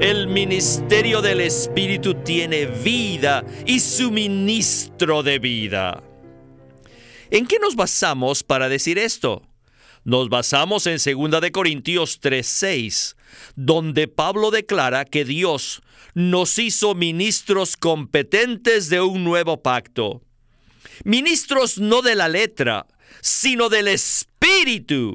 El ministerio del Espíritu tiene vida y suministro de vida. ¿En qué nos basamos para decir esto? Nos basamos en 2 de Corintios 3:6, donde Pablo declara que Dios nos hizo ministros competentes de un nuevo pacto. Ministros no de la letra, sino del Espíritu.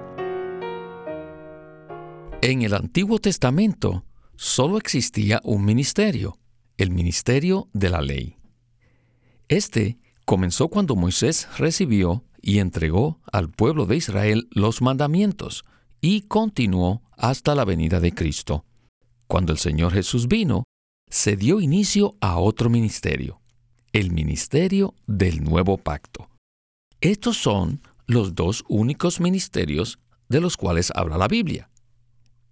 En el Antiguo Testamento solo existía un ministerio, el ministerio de la ley. Este comenzó cuando Moisés recibió y entregó al pueblo de Israel los mandamientos y continuó hasta la venida de Cristo. Cuando el Señor Jesús vino, se dio inicio a otro ministerio, el ministerio del nuevo pacto. Estos son los dos únicos ministerios de los cuales habla la Biblia.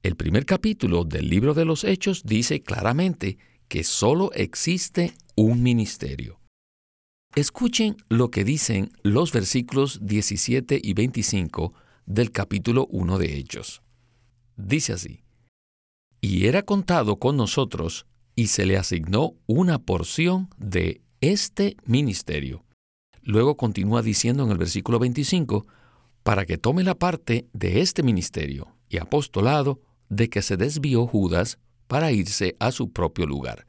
El primer capítulo del libro de los Hechos dice claramente que solo existe un ministerio. Escuchen lo que dicen los versículos 17 y 25 del capítulo 1 de Hechos. Dice así, y era contado con nosotros y se le asignó una porción de este ministerio. Luego continúa diciendo en el versículo 25, para que tome la parte de este ministerio y apostolado de que se desvió Judas para irse a su propio lugar.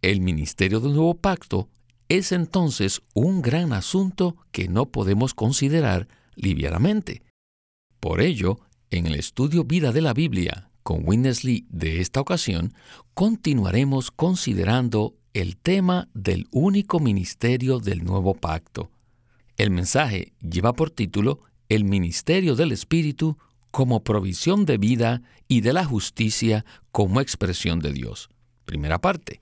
El ministerio del nuevo pacto es entonces un gran asunto que no podemos considerar livianamente. Por ello, en el estudio Vida de la Biblia con Winnesley de esta ocasión, continuaremos considerando el tema del único ministerio del nuevo pacto. El mensaje lleva por título El ministerio del Espíritu como provisión de vida y de la justicia como expresión de Dios. Primera parte.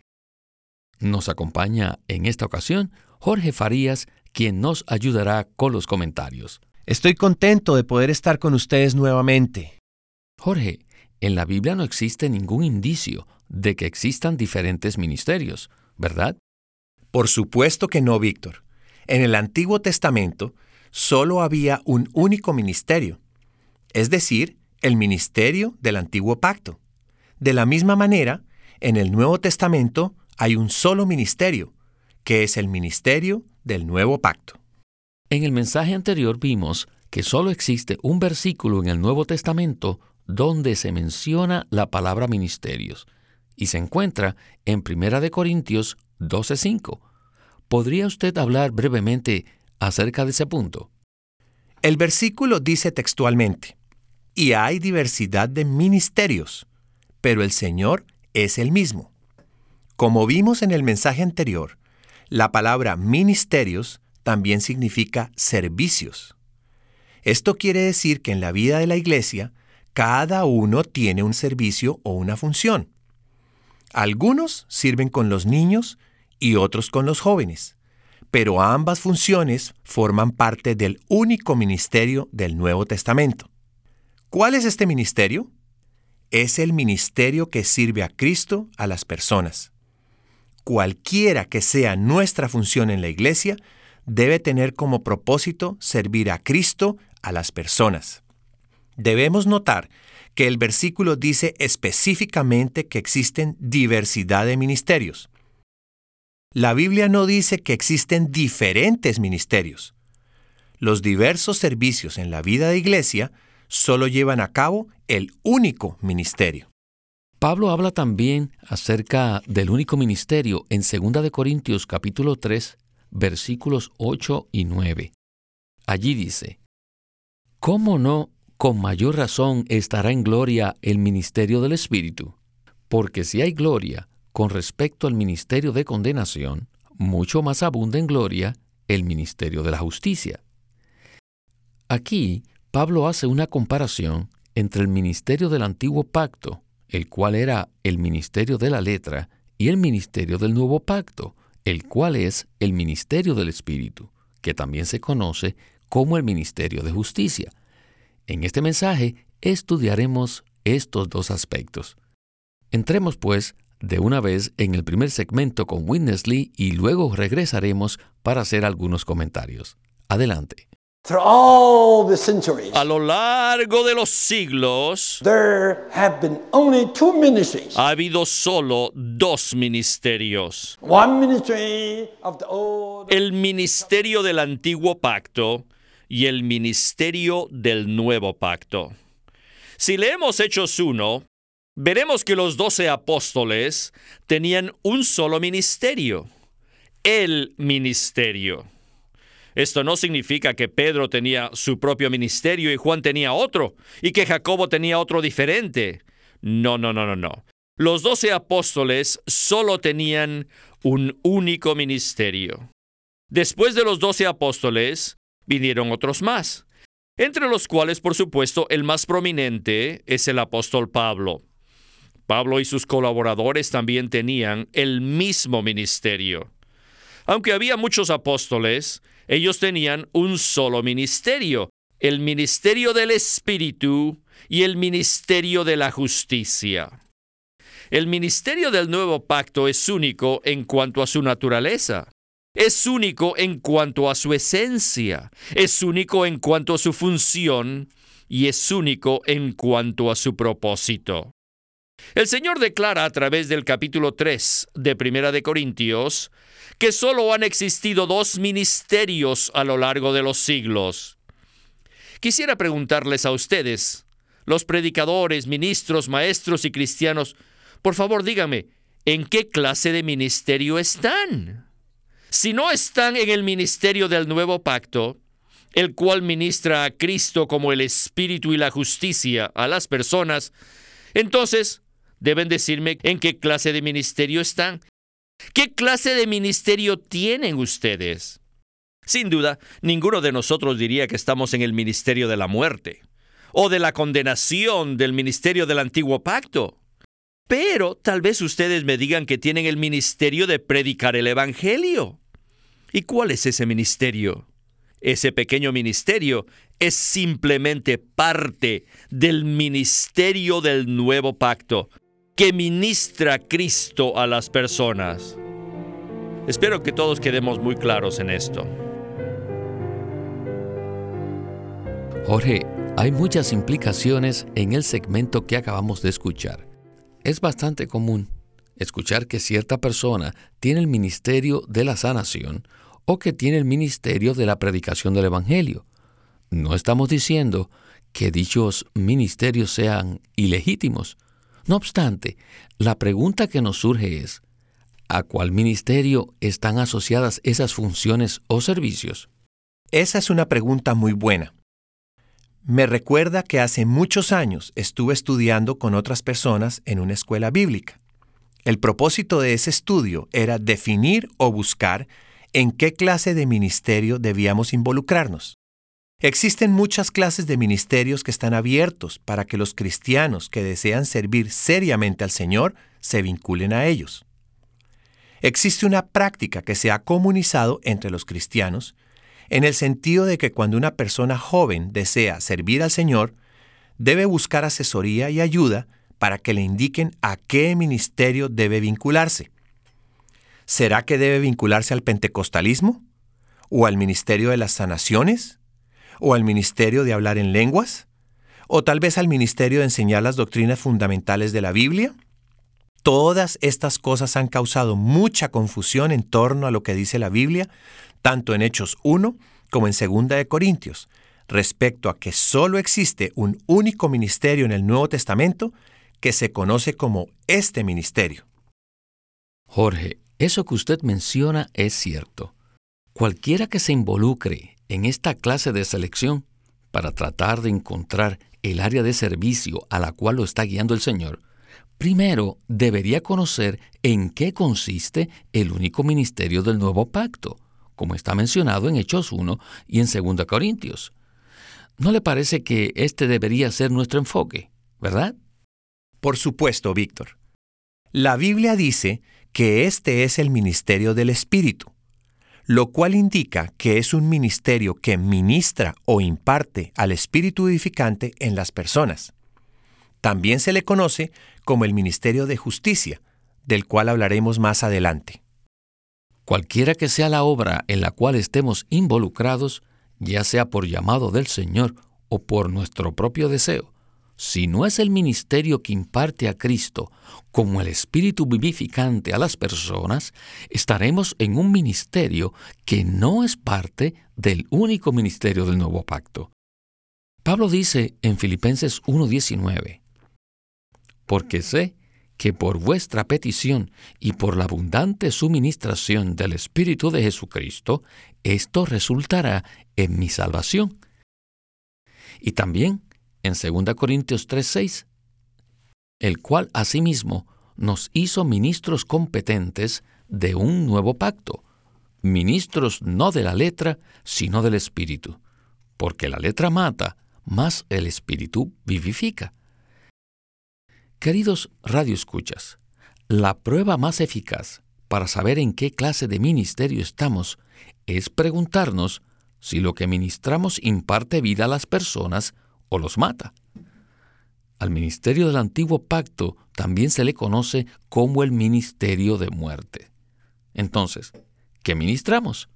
Nos acompaña en esta ocasión Jorge Farías, quien nos ayudará con los comentarios. Estoy contento de poder estar con ustedes nuevamente. Jorge, en la Biblia no existe ningún indicio de que existan diferentes ministerios, ¿verdad? Por supuesto que no, Víctor. En el Antiguo Testamento solo había un único ministerio, es decir, el ministerio del Antiguo Pacto. De la misma manera, en el Nuevo Testamento hay un solo ministerio, que es el ministerio del Nuevo Pacto. En el mensaje anterior vimos que solo existe un versículo en el Nuevo Testamento donde se menciona la palabra ministerios y se encuentra en 1 Corintios 12:5. ¿Podría usted hablar brevemente acerca de ese punto? El versículo dice textualmente, y hay diversidad de ministerios, pero el Señor es el mismo. Como vimos en el mensaje anterior, la palabra ministerios también significa servicios. Esto quiere decir que en la vida de la iglesia, cada uno tiene un servicio o una función. Algunos sirven con los niños y otros con los jóvenes, pero ambas funciones forman parte del único ministerio del Nuevo Testamento. ¿Cuál es este ministerio? Es el ministerio que sirve a Cristo a las personas. Cualquiera que sea nuestra función en la iglesia, debe tener como propósito servir a Cristo a las personas. Debemos notar que el versículo dice específicamente que existen diversidad de ministerios. La Biblia no dice que existen diferentes ministerios. Los diversos servicios en la vida de iglesia solo llevan a cabo el único ministerio. Pablo habla también acerca del único ministerio en 2 de Corintios capítulo 3, versículos 8 y 9. Allí dice, ¿Cómo no con mayor razón estará en gloria el ministerio del Espíritu? Porque si hay gloria con respecto al ministerio de condenación, mucho más abunda en gloria el ministerio de la justicia. Aquí Pablo hace una comparación entre el ministerio del antiguo pacto, el cual era el ministerio de la letra, y el ministerio del nuevo pacto, el cual es el ministerio del Espíritu, que también se conoce como el ministerio de justicia. En este mensaje estudiaremos estos dos aspectos. Entremos pues de una vez en el primer segmento con Witness Lee y luego regresaremos para hacer algunos comentarios. Adelante. A lo largo de los siglos, ha habido solo dos ministerios. El ministerio del antiguo pacto y el ministerio del nuevo pacto. Si leemos Hechos 1, veremos que los doce apóstoles tenían un solo ministerio, el ministerio. Esto no significa que Pedro tenía su propio ministerio y Juan tenía otro, y que Jacobo tenía otro diferente. No, no, no, no, no. Los doce apóstoles solo tenían un único ministerio. Después de los doce apóstoles, vinieron otros más, entre los cuales, por supuesto, el más prominente es el apóstol Pablo. Pablo y sus colaboradores también tenían el mismo ministerio. Aunque había muchos apóstoles, ellos tenían un solo ministerio, el ministerio del Espíritu y el ministerio de la justicia. El ministerio del nuevo pacto es único en cuanto a su naturaleza. Es único en cuanto a su esencia. Es único en cuanto a su función y es único en cuanto a su propósito. El Señor declara a través del capítulo 3 de Primera de Corintios que solo han existido dos ministerios a lo largo de los siglos. Quisiera preguntarles a ustedes, los predicadores, ministros, maestros y cristianos, por favor díganme, ¿en qué clase de ministerio están? Si no están en el ministerio del nuevo pacto, el cual ministra a Cristo como el Espíritu y la justicia a las personas, entonces deben decirme en qué clase de ministerio están ¿Qué clase de ministerio tienen ustedes? Sin duda, ninguno de nosotros diría que estamos en el ministerio de la muerte o de la condenación del ministerio del antiguo pacto. Pero tal vez ustedes me digan que tienen el ministerio de predicar el Evangelio. ¿Y cuál es ese ministerio? Ese pequeño ministerio es simplemente parte del ministerio del nuevo pacto, que ministra Cristo a las personas. Espero que todos quedemos muy claros en esto. Jorge, hay muchas implicaciones en el segmento que acabamos de escuchar. Es bastante común escuchar que cierta persona tiene el ministerio de la sanación o que tiene el ministerio de la predicación del Evangelio. No estamos diciendo que dichos ministerios sean ilegítimos, no obstante, la pregunta que nos surge es, ¿a cuál ministerio están asociadas esas funciones o servicios? Esa es una pregunta muy buena. Me recuerda que hace muchos años estuve estudiando con otras personas en una escuela bíblica. El propósito de ese estudio era definir o buscar en qué clase de ministerio debíamos involucrarnos. Existen muchas clases de ministerios que están abiertos para que los cristianos que desean servir seriamente al Señor se vinculen a ellos. Existe una práctica que se ha comunizado entre los cristianos en el sentido de que cuando una persona joven desea servir al Señor, debe buscar asesoría y ayuda para que le indiquen a qué ministerio debe vincularse. ¿Será que debe vincularse al pentecostalismo? ¿O al ministerio de las sanaciones? O al ministerio de hablar en lenguas, o tal vez al ministerio de enseñar las doctrinas fundamentales de la Biblia. Todas estas cosas han causado mucha confusión en torno a lo que dice la Biblia, tanto en Hechos 1 como en 2 de Corintios, respecto a que solo existe un único ministerio en el Nuevo Testamento que se conoce como este ministerio. Jorge, eso que usted menciona es cierto. Cualquiera que se involucre en esta clase de selección para tratar de encontrar el área de servicio a la cual lo está guiando el Señor, primero debería conocer en qué consiste el único ministerio del nuevo pacto, como está mencionado en Hechos 1 y en 2 Corintios. ¿No le parece que este debería ser nuestro enfoque, verdad? Por supuesto, Víctor. La Biblia dice que este es el ministerio del Espíritu, lo cual indica que es un ministerio que ministra o imparte al Espíritu edificante en las personas. También se le conoce como el ministerio de justicia, del cual hablaremos más adelante. Cualquiera que sea la obra en la cual estemos involucrados, ya sea por llamado del Señor o por nuestro propio deseo, si no es el ministerio que imparte a Cristo como el Espíritu vivificante a las personas, estaremos en un ministerio que no es parte del único ministerio del nuevo pacto. Pablo dice en Filipenses 1.19, porque sé que por vuestra petición y por la abundante suministración del Espíritu de Jesucristo, esto resultará en mi salvación. Y también en 2 Corintios 3:6, el cual asimismo nos hizo ministros competentes de un nuevo pacto, ministros no de la letra, sino del Espíritu, porque la letra mata, mas el Espíritu vivifica. Queridos radioescuchas, la prueba más eficaz para saber en qué clase de ministerio estamos es preguntarnos si lo que ministramos imparte vida a las personas o los mata. Al ministerio del antiguo pacto también se le conoce como el ministerio de muerte. Entonces, ¿qué ministramos?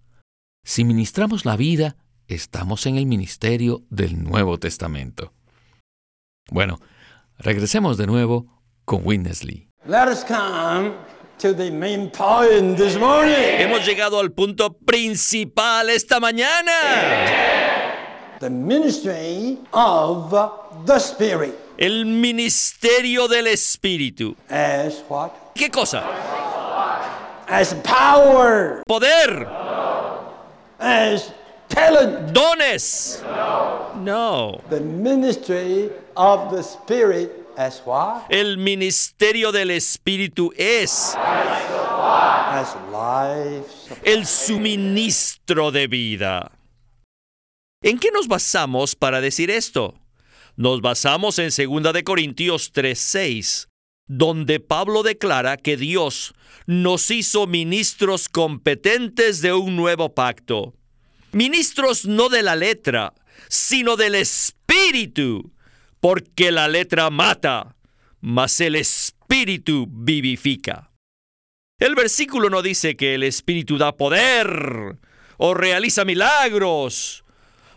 Si ministramos la vida, estamos en el ministerio del Nuevo Testamento. Bueno, regresemos de nuevo con Witness Lee. Hemos llegado al punto principal esta mañana. The ministry of the Spirit. El ministerio del Espíritu. As what? ¿Qué cosa? As power. Poder. As talent. Dones. No. The ministry of the Spirit as what? El ministerio del Espíritu es As life. el suministro de vida. ¿En qué nos basamos para decir esto? Nos basamos en 2 de Corintios 3:6, donde Pablo declara que Dios nos hizo ministros competentes de un nuevo pacto. Ministros no de la letra, sino del espíritu, porque la letra mata, mas el espíritu vivifica. El versículo no dice que el espíritu da poder o realiza milagros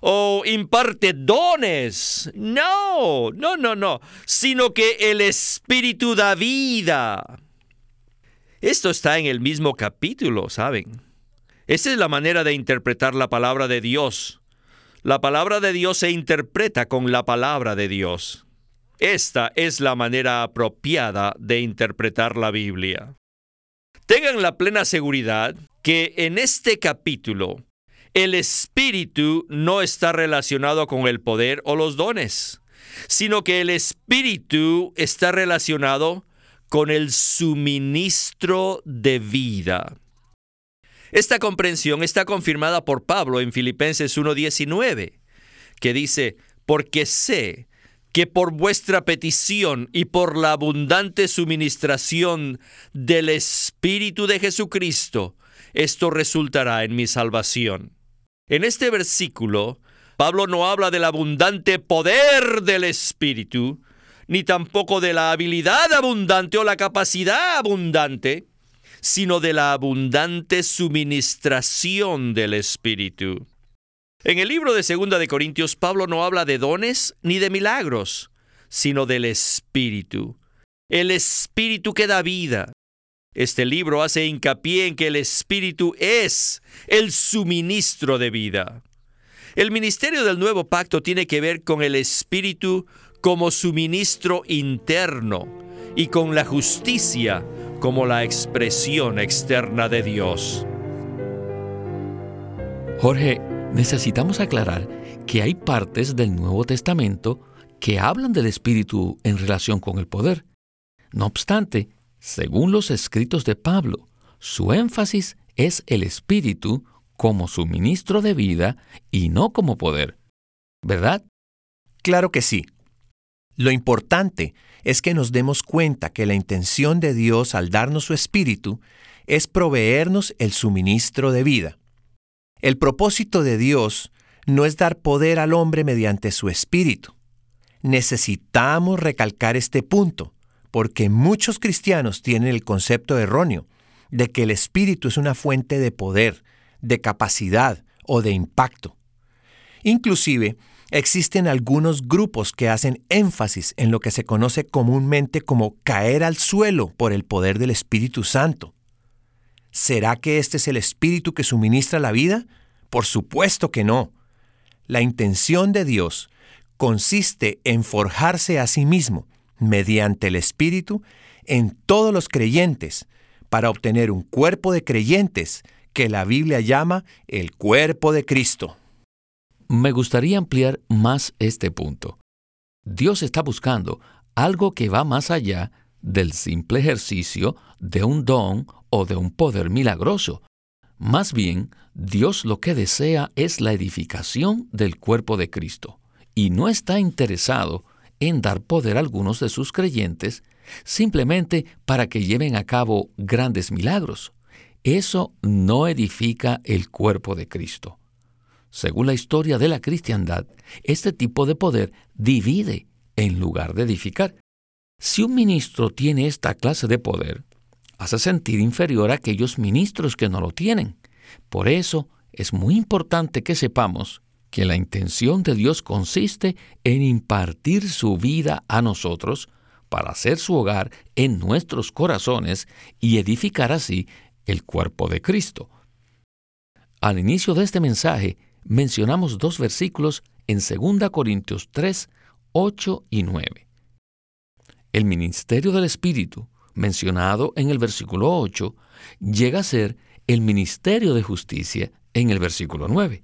o imparte dones. No, no, no, no, sino que el Espíritu da vida. Esto está en el mismo capítulo, ¿saben? Esa es la manera de interpretar la palabra de Dios. La palabra de Dios se interpreta con la palabra de Dios. Esta es la manera apropiada de interpretar la Biblia. Tengan la plena seguridad que en este capítulo el espíritu no está relacionado con el poder o los dones, sino que el espíritu está relacionado con el suministro de vida. Esta comprensión está confirmada por Pablo en Filipenses 1.19, que dice, porque sé que por vuestra petición y por la abundante suministración del Espíritu de Jesucristo, esto resultará en mi salvación. En este versículo, Pablo no habla del abundante poder del Espíritu, ni tampoco de la habilidad abundante o la capacidad abundante, sino de la abundante suministración del Espíritu. En el libro de Segunda de Corintios, Pablo no habla de dones ni de milagros, sino del Espíritu. El Espíritu que da vida, este libro hace hincapié en que el Espíritu es el suministro de vida. El ministerio del nuevo pacto tiene que ver con el Espíritu como suministro interno y con la justicia como la expresión externa de Dios. Jorge, necesitamos aclarar que hay partes del Nuevo Testamento que hablan del Espíritu en relación con el poder. No obstante, según los escritos de Pablo, su énfasis es el Espíritu como suministro de vida y no como poder. ¿Verdad? Claro que sí. Lo importante es que nos demos cuenta que la intención de Dios al darnos su espíritu es proveernos el suministro de vida. El propósito de Dios no es dar poder al hombre mediante su espíritu. Necesitamos recalcar este punto, porque muchos cristianos tienen el concepto erróneo de que el espíritu es una fuente de poder, de capacidad o de impacto. Inclusive, existen algunos grupos que hacen énfasis en lo que se conoce comúnmente como caer al suelo por el poder del Espíritu Santo. ¿Será que este es el Espíritu que suministra la vida? Por supuesto que no. La intención de Dios consiste en forjarse a sí mismo, mediante el Espíritu, en todos los creyentes, para obtener un cuerpo de creyentes que la Biblia llama el cuerpo de Cristo. Me gustaría ampliar más este punto. Dios está buscando algo que va más allá del simple ejercicio de un don o de un poder milagroso. Más bien, Dios lo que desea es la edificación del cuerpo de Cristo, y no está interesado en dar poder a algunos de sus creyentes simplemente para que lleven a cabo grandes milagros. Eso no edifica el cuerpo de Cristo. Según la historia de la cristiandad, este tipo de poder divide en lugar de edificar. Si un ministro tiene esta clase de poder, hace sentir inferior a aquellos ministros que no lo tienen. Por eso es muy importante que sepamos que la intención de Dios consiste en impartir su vida a nosotros para hacer su hogar en nuestros corazones y edificar así el cuerpo de Cristo. Al inicio de este mensaje, mencionamos dos versículos en 2 Corintios 3, 8 y 9. El ministerio del Espíritu, mencionado en el versículo 8, llega a ser el ministerio de justicia en el versículo 9.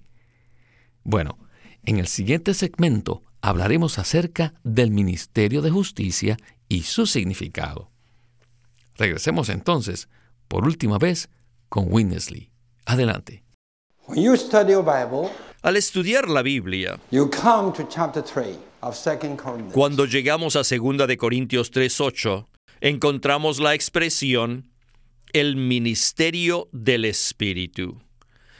Bueno, en el siguiente segmento hablaremos acerca del ministerio de justicia y su significado. Regresemos entonces, por última vez, con Winnesley. Adelante. When you study your Bible, Al estudiar la Biblia, you come to chapter 3 of 2 Corinthians. cuando llegamos a 2 de Corintios 3:8, encontramos la expresión el ministerio del Espíritu.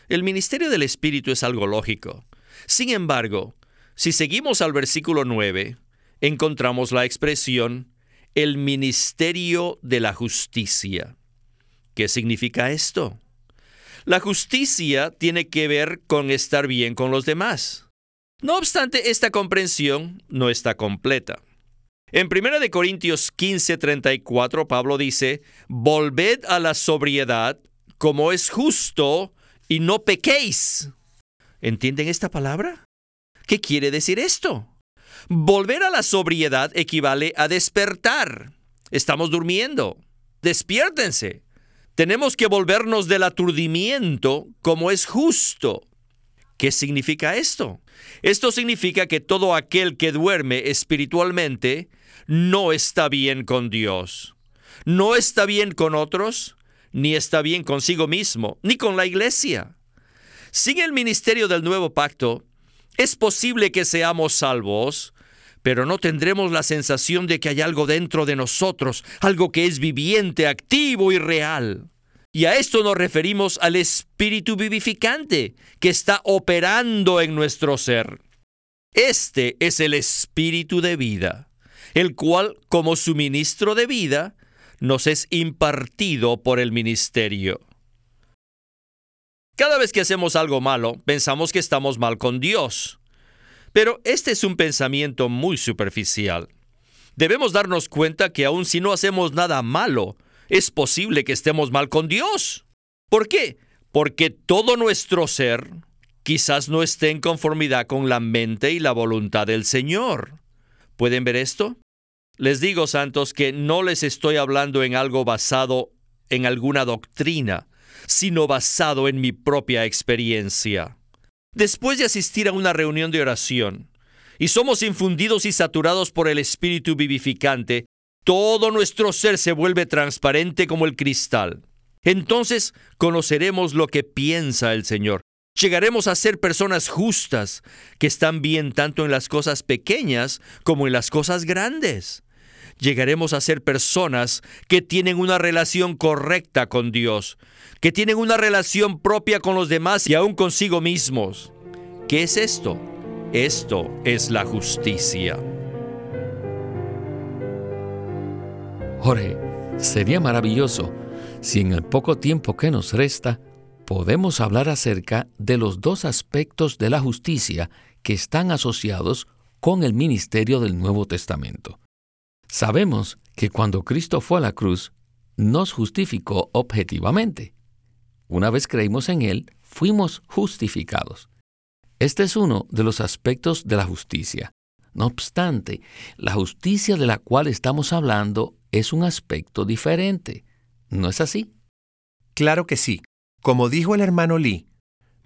El ministerio del Espíritu es algo lógico. Sin embargo, si seguimos al versículo 9, encontramos la expresión el ministerio de la justicia. ¿Qué significa esto? La justicia tiene que ver con estar bien con los demás. No obstante, esta comprensión no está completa. En 1 de Corintios 15:34 Pablo dice, "Volved a la sobriedad como es justo y no pequéis." ¿Entienden esta palabra? ¿Qué quiere decir esto? Volver a la sobriedad equivale a despertar. Estamos durmiendo. Despiértense. Tenemos que volvernos del aturdimiento como es justo. ¿Qué significa esto? Esto significa que todo aquel que duerme espiritualmente no está bien con Dios. No está bien con otros, ni está bien consigo mismo, ni con la iglesia. Sin el ministerio del nuevo pacto, es posible que seamos salvos, pero no tendremos la sensación de que hay algo dentro de nosotros, algo que es viviente, activo y real. Y a esto nos referimos al espíritu vivificante que está operando en nuestro ser. Este es el espíritu de vida, el cual, como suministro de vida, nos es impartido por el ministerio. Cada vez que hacemos algo malo, pensamos que estamos mal con Dios. Pero este es un pensamiento muy superficial. Debemos darnos cuenta que aun si no hacemos nada malo, es posible que estemos mal con Dios. ¿Por qué? Porque todo nuestro ser quizás no esté en conformidad con la mente y la voluntad del Señor. ¿Pueden ver esto? Les digo, santos, que no les estoy hablando en algo basado en alguna doctrina, sino basado en mi propia experiencia. Después de asistir a una reunión de oración, y somos infundidos y saturados por el Espíritu vivificante, todo nuestro ser se vuelve transparente como el cristal. Entonces conoceremos lo que piensa el Señor. Llegaremos a ser personas justas, que están bien tanto en las cosas pequeñas como en las cosas grandes. Llegaremos a ser personas que tienen una relación correcta con Dios, que tienen una relación propia con los demás y aún consigo mismos. ¿Qué es esto? Esto es la justicia. Jorge, sería maravilloso si en el poco tiempo que nos resta podemos hablar acerca de los dos aspectos de la justicia que están asociados con el ministerio del Nuevo Testamento. Sabemos que cuando Cristo fue a la cruz, nos justificó objetivamente. Una vez creímos en Él, fuimos justificados. Este es uno de los aspectos de la justicia. No obstante, la justicia de la cual estamos hablando es un aspecto diferente. ¿No es así? Claro que sí. Como dijo el hermano Lee,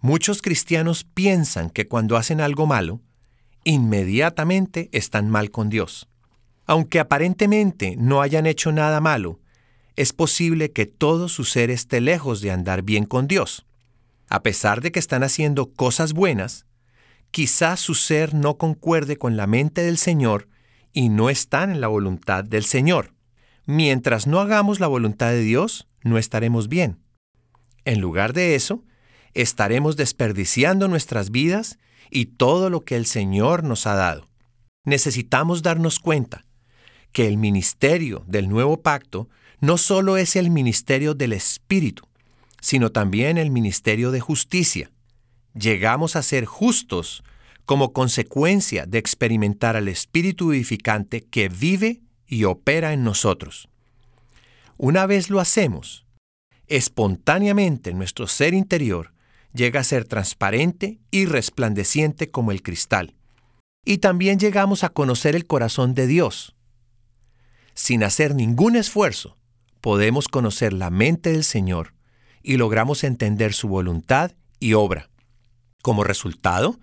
muchos cristianos piensan que cuando hacen algo malo, inmediatamente están mal con Dios. Aunque aparentemente no hayan hecho nada malo, es posible que todo su ser esté lejos de andar bien con Dios. A pesar de que están haciendo cosas buenas, quizás su ser no concuerde con la mente del Señor y no están en la voluntad del Señor. Mientras no hagamos la voluntad de Dios, no estaremos bien. En lugar de eso, estaremos desperdiciando nuestras vidas y todo lo que el Señor nos ha dado. Necesitamos darnos cuenta que el ministerio del nuevo pacto no solo es el ministerio del Espíritu, sino también el ministerio de justicia. Llegamos a ser justos como consecuencia de experimentar al Espíritu vivificante que vive y opera en nosotros. Una vez lo hacemos, espontáneamente nuestro ser interior llega a ser transparente y resplandeciente como el cristal. Y también llegamos a conocer el corazón de Dios. Sin hacer ningún esfuerzo, podemos conocer la mente del Señor y logramos entender su voluntad y obra. Como resultado,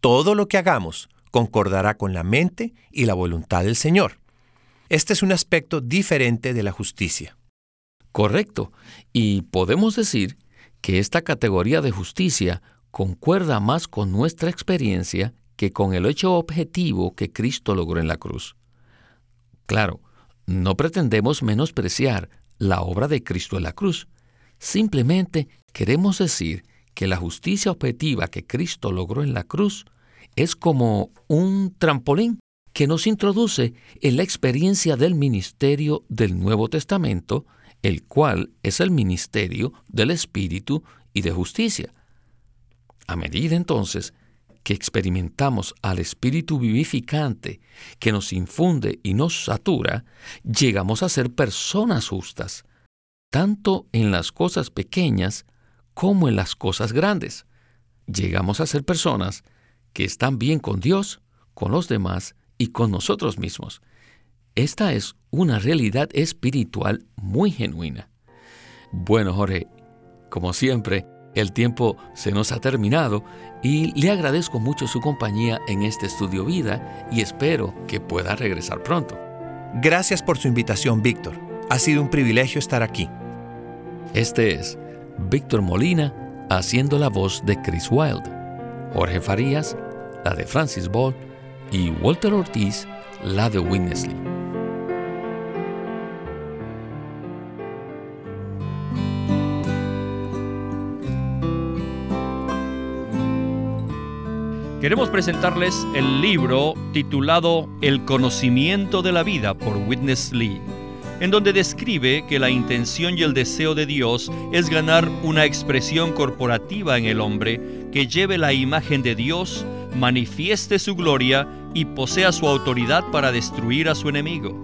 todo lo que hagamos concordará con la mente y la voluntad del Señor. Este es un aspecto diferente de la justicia. Correcto. Y podemos decir que esta categoría de justicia concuerda más con nuestra experiencia que con el hecho objetivo que Cristo logró en la cruz. Claro, no pretendemos menospreciar la obra de Cristo en la cruz. Simplemente queremos decir que la justicia objetiva que Cristo logró en la cruz es como un trampolín que nos introduce en la experiencia del ministerio del Nuevo Testamento, el cual es el ministerio del Espíritu y de justicia. A medida entonces que experimentamos al Espíritu vivificante que nos infunde y nos satura, llegamos a ser personas justas, tanto en las cosas pequeñas como en las cosas grandes. Llegamos a ser personas que están bien con Dios, con los demás y con nosotros mismos. Esta es una realidad espiritual muy genuina. Bueno, Jorge, como siempre, el tiempo se nos ha terminado y le agradezco mucho su compañía en este estudio vida y espero que pueda regresar pronto. Gracias por su invitación, Víctor. Ha sido un privilegio estar aquí. Este es Víctor Molina haciendo la voz de Chris Wilde, Jorge Farías, la de Francis Ball y Walter Ortiz la de Winnesley. Queremos presentarles el libro titulado El conocimiento de la vida por Witness Lee, en donde describe que la intención y el deseo de Dios es ganar una expresión corporativa en el hombre que lleve la imagen de Dios, manifieste su gloria y posea su autoridad para destruir a su enemigo.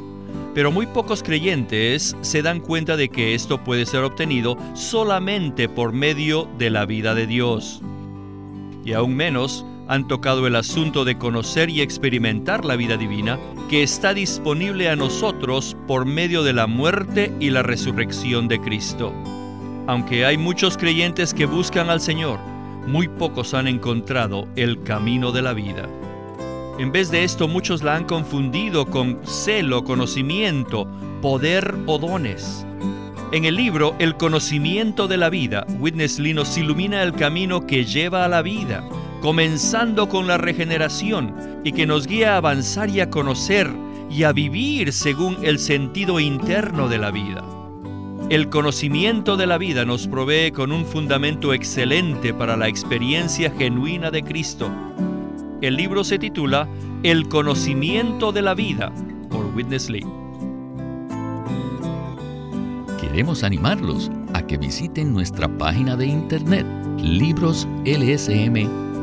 Pero muy pocos creyentes se dan cuenta de que esto puede ser obtenido solamente por medio de la vida de Dios. Y aún menos han tocado el asunto de conocer y experimentar la vida divina que está disponible a nosotros por medio de la muerte y la resurrección de Cristo. Aunque hay muchos creyentes que buscan al Señor, muy pocos han encontrado el camino de la vida. En vez de esto, muchos la han confundido con celo, conocimiento, poder o dones. En el libro El conocimiento de la vida, Witness Lee nos ilumina el camino que lleva a la vida, comenzando con la regeneración y que nos guía a avanzar y a conocer y a vivir según el sentido interno de la vida. El conocimiento de la vida nos provee con un fundamento excelente para la experiencia genuina de Cristo. El libro se titula El conocimiento de la vida por Witness Lee. Queremos animarlos a que visiten nuestra página de internet libroslsm.com.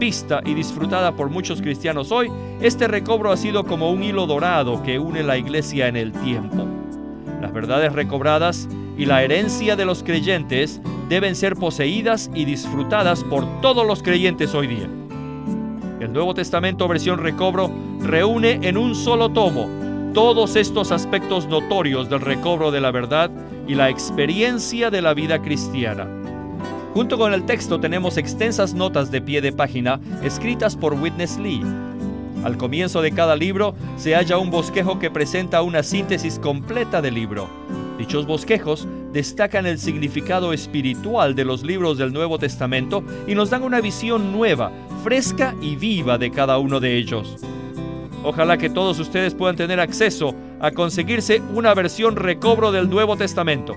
vista y disfrutada por muchos cristianos hoy, este recobro ha sido como un hilo dorado que une la iglesia en el tiempo. Las verdades recobradas y la herencia de los creyentes deben ser poseídas y disfrutadas por todos los creyentes hoy día. El Nuevo Testamento versión recobro reúne en un solo tomo todos estos aspectos notorios del recobro de la verdad y la experiencia de la vida cristiana. Junto con el texto tenemos extensas notas de pie de página escritas por Witness Lee. Al comienzo de cada libro se halla un bosquejo que presenta una síntesis completa del libro. Dichos bosquejos destacan el significado espiritual de los libros del Nuevo Testamento y nos dan una visión nueva, fresca y viva de cada uno de ellos. Ojalá que todos ustedes puedan tener acceso a conseguirse una versión recobro del Nuevo Testamento.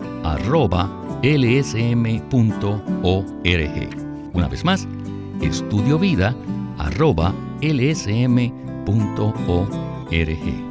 estudiovida.lsm.org. Una vez más, estudiovida.lsm.org.